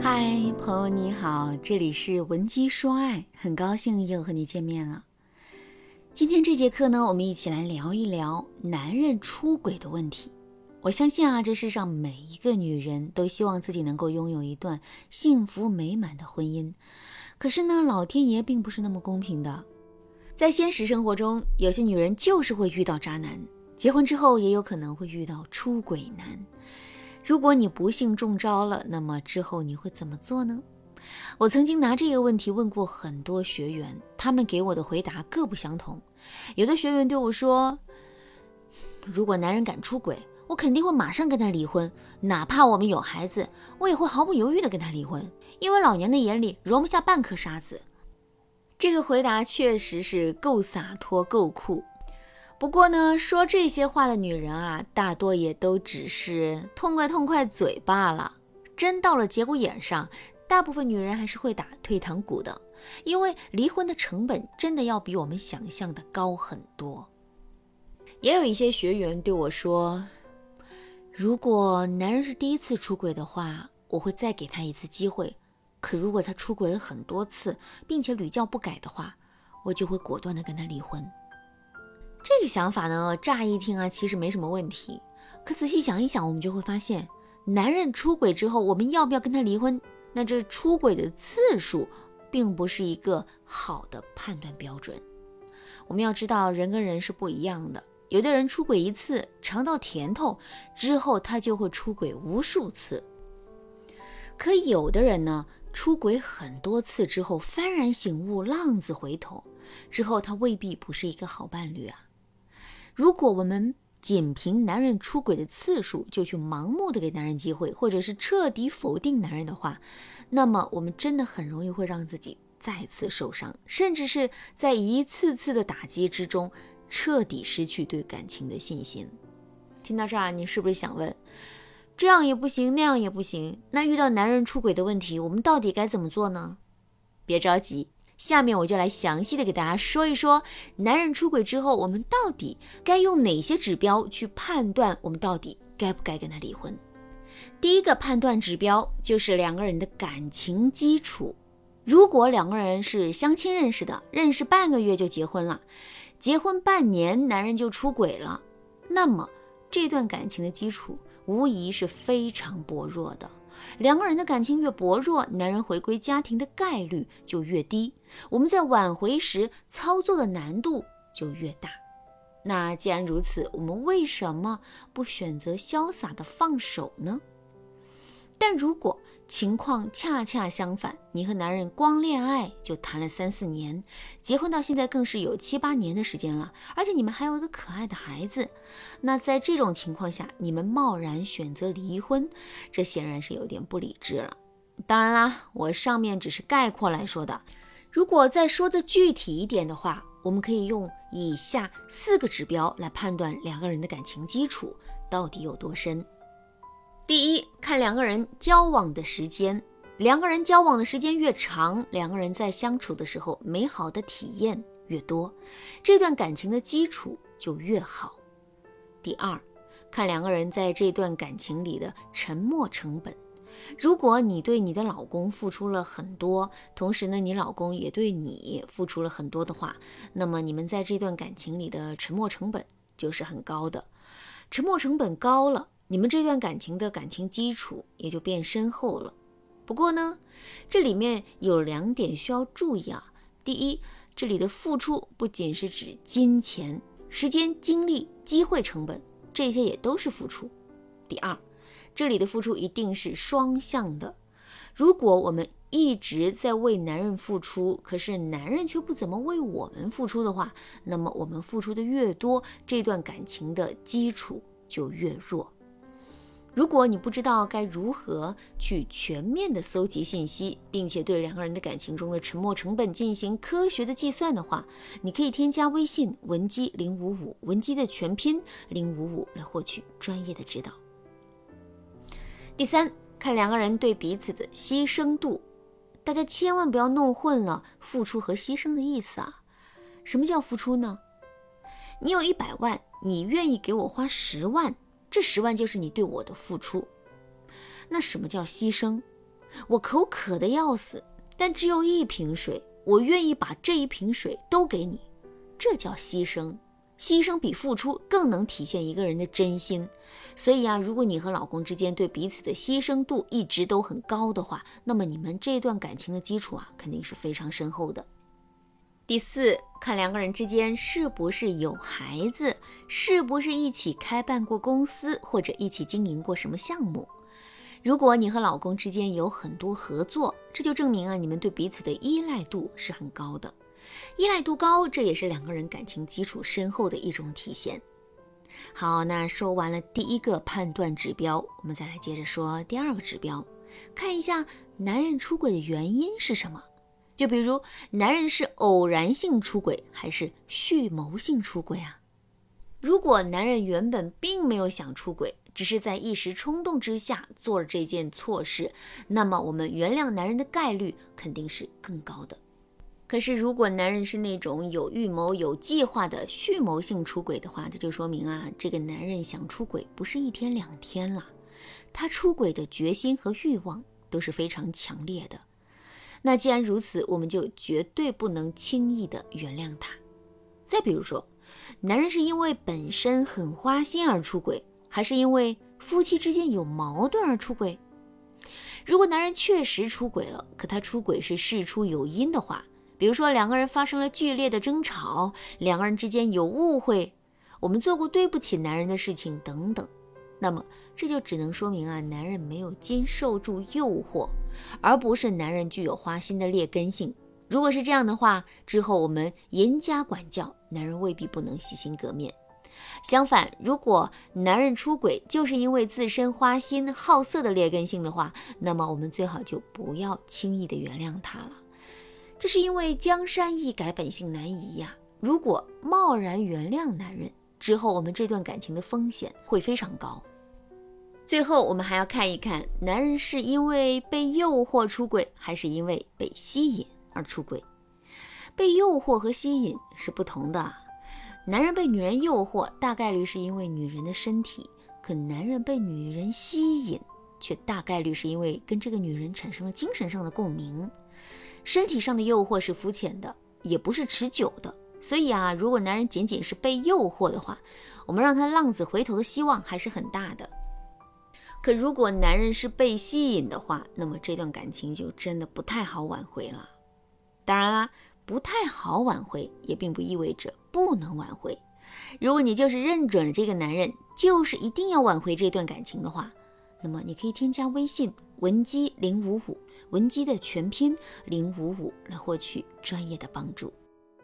嗨，朋友你好，这里是文姬说爱，很高兴又和你见面了。今天这节课呢，我们一起来聊一聊男人出轨的问题。我相信啊，这世上每一个女人都希望自己能够拥有一段幸福美满的婚姻，可是呢，老天爷并不是那么公平的。在现实生活中，有些女人就是会遇到渣男，结婚之后也有可能会遇到出轨男。如果你不幸中招了，那么之后你会怎么做呢？我曾经拿这个问题问过很多学员，他们给我的回答各不相同。有的学员对我说：“如果男人敢出轨，我肯定会马上跟他离婚，哪怕我们有孩子，我也会毫不犹豫的跟他离婚，因为老娘的眼里容不下半颗沙子。”这个回答确实是够洒脱、够酷。不过呢，说这些话的女人啊，大多也都只是痛快痛快嘴罢了。真到了节骨眼上。大部分女人还是会打退堂鼓的，因为离婚的成本真的要比我们想象的高很多。也有一些学员对我说：“如果男人是第一次出轨的话，我会再给他一次机会；可如果他出轨了很多次，并且屡教不改的话，我就会果断的跟他离婚。”这个想法呢，乍一听啊，其实没什么问题。可仔细想一想，我们就会发现，男人出轨之后，我们要不要跟他离婚？那这出轨的次数，并不是一个好的判断标准。我们要知道，人跟人是不一样的。有的人出轨一次，尝到甜头之后，他就会出轨无数次。可有的人呢，出轨很多次之后，幡然醒悟，浪子回头之后，他未必不是一个好伴侣啊。如果我们仅凭男人出轨的次数就去盲目的给男人机会，或者是彻底否定男人的话，那么我们真的很容易会让自己再次受伤，甚至是在一次次的打击之中彻底失去对感情的信心。听到这儿，你是不是想问，这样也不行，那样也不行？那遇到男人出轨的问题，我们到底该怎么做呢？别着急。下面我就来详细的给大家说一说，男人出轨之后，我们到底该用哪些指标去判断我们到底该不该跟他离婚？第一个判断指标就是两个人的感情基础。如果两个人是相亲认识的，认识半个月就结婚了，结婚半年男人就出轨了，那么这段感情的基础无疑是非常薄弱的。两个人的感情越薄弱，男人回归家庭的概率就越低，我们在挽回时操作的难度就越大。那既然如此，我们为什么不选择潇洒的放手呢？但如果情况恰恰相反，你和男人光恋爱就谈了三四年，结婚到现在更是有七八年的时间了，而且你们还有一个可爱的孩子。那在这种情况下，你们贸然选择离婚，这显然是有点不理智了。当然啦，我上面只是概括来说的。如果再说的具体一点的话，我们可以用以下四个指标来判断两个人的感情基础到底有多深。第一，看两个人交往的时间，两个人交往的时间越长，两个人在相处的时候美好的体验越多，这段感情的基础就越好。第二，看两个人在这段感情里的沉默成本，如果你对你的老公付出了很多，同时呢，你老公也对你付出了很多的话，那么你们在这段感情里的沉默成本就是很高的，沉默成本高了。你们这段感情的感情基础也就变深厚了。不过呢，这里面有两点需要注意啊。第一，这里的付出不仅是指金钱、时间、精力、机会成本，这些也都是付出。第二，这里的付出一定是双向的。如果我们一直在为男人付出，可是男人却不怎么为我们付出的话，那么我们付出的越多，这段感情的基础就越弱。如果你不知道该如何去全面的搜集信息，并且对两个人的感情中的沉默成本进行科学的计算的话，你可以添加微信文姬零五五，文姬的全拼零五五来获取专业的指导。第三，看两个人对彼此的牺牲度，大家千万不要弄混了付出和牺牲的意思啊！什么叫付出呢？你有一百万，你愿意给我花十万？这十万就是你对我的付出，那什么叫牺牲？我口渴的要死，但只有一瓶水，我愿意把这一瓶水都给你，这叫牺牲。牺牲比付出更能体现一个人的真心。所以啊，如果你和老公之间对彼此的牺牲度一直都很高的话，那么你们这段感情的基础啊，肯定是非常深厚的。第四，看两个人之间是不是有孩子，是不是一起开办过公司，或者一起经营过什么项目。如果你和老公之间有很多合作，这就证明啊，你们对彼此的依赖度是很高的。依赖度高，这也是两个人感情基础深厚的一种体现。好，那说完了第一个判断指标，我们再来接着说第二个指标，看一下男人出轨的原因是什么。就比如，男人是偶然性出轨还是蓄谋性出轨啊？如果男人原本并没有想出轨，只是在一时冲动之下做了这件错事，那么我们原谅男人的概率肯定是更高的。可是，如果男人是那种有预谋、有计划的蓄谋性出轨的话，这就说明啊，这个男人想出轨不是一天两天了，他出轨的决心和欲望都是非常强烈的。那既然如此，我们就绝对不能轻易的原谅他。再比如说，男人是因为本身很花心而出轨。还是因为夫妻之间有矛盾而出轨。如果男人确实出轨了，可他出轨是事出有因的话，比如说两个人发生了剧烈的争吵，两个人之间有误会，我们做过对不起男人的事情等等，那么这就只能说明啊，男人没有经受住诱惑，而不是男人具有花心的劣根性。如果是这样的话，之后我们严加管教，男人未必不能洗心革面。相反，如果男人出轨就是因为自身花心好色的劣根性的话，那么我们最好就不要轻易的原谅他了。这是因为江山易改，本性难移呀。如果贸然原谅男人之后，我们这段感情的风险会非常高。最后，我们还要看一看，男人是因为被诱惑出轨，还是因为被吸引而出轨？被诱惑和吸引是不同的。男人被女人诱惑，大概率是因为女人的身体；可男人被女人吸引，却大概率是因为跟这个女人产生了精神上的共鸣。身体上的诱惑是肤浅的，也不是持久的。所以啊，如果男人仅仅是被诱惑的话，我们让他浪子回头的希望还是很大的。可如果男人是被吸引的话，那么这段感情就真的不太好挽回了。当然啦。不太好挽回，也并不意味着不能挽回。如果你就是认准了这个男人，就是一定要挽回这段感情的话，那么你可以添加微信文姬零五五，文姬的全拼零五五，来获取专业的帮助。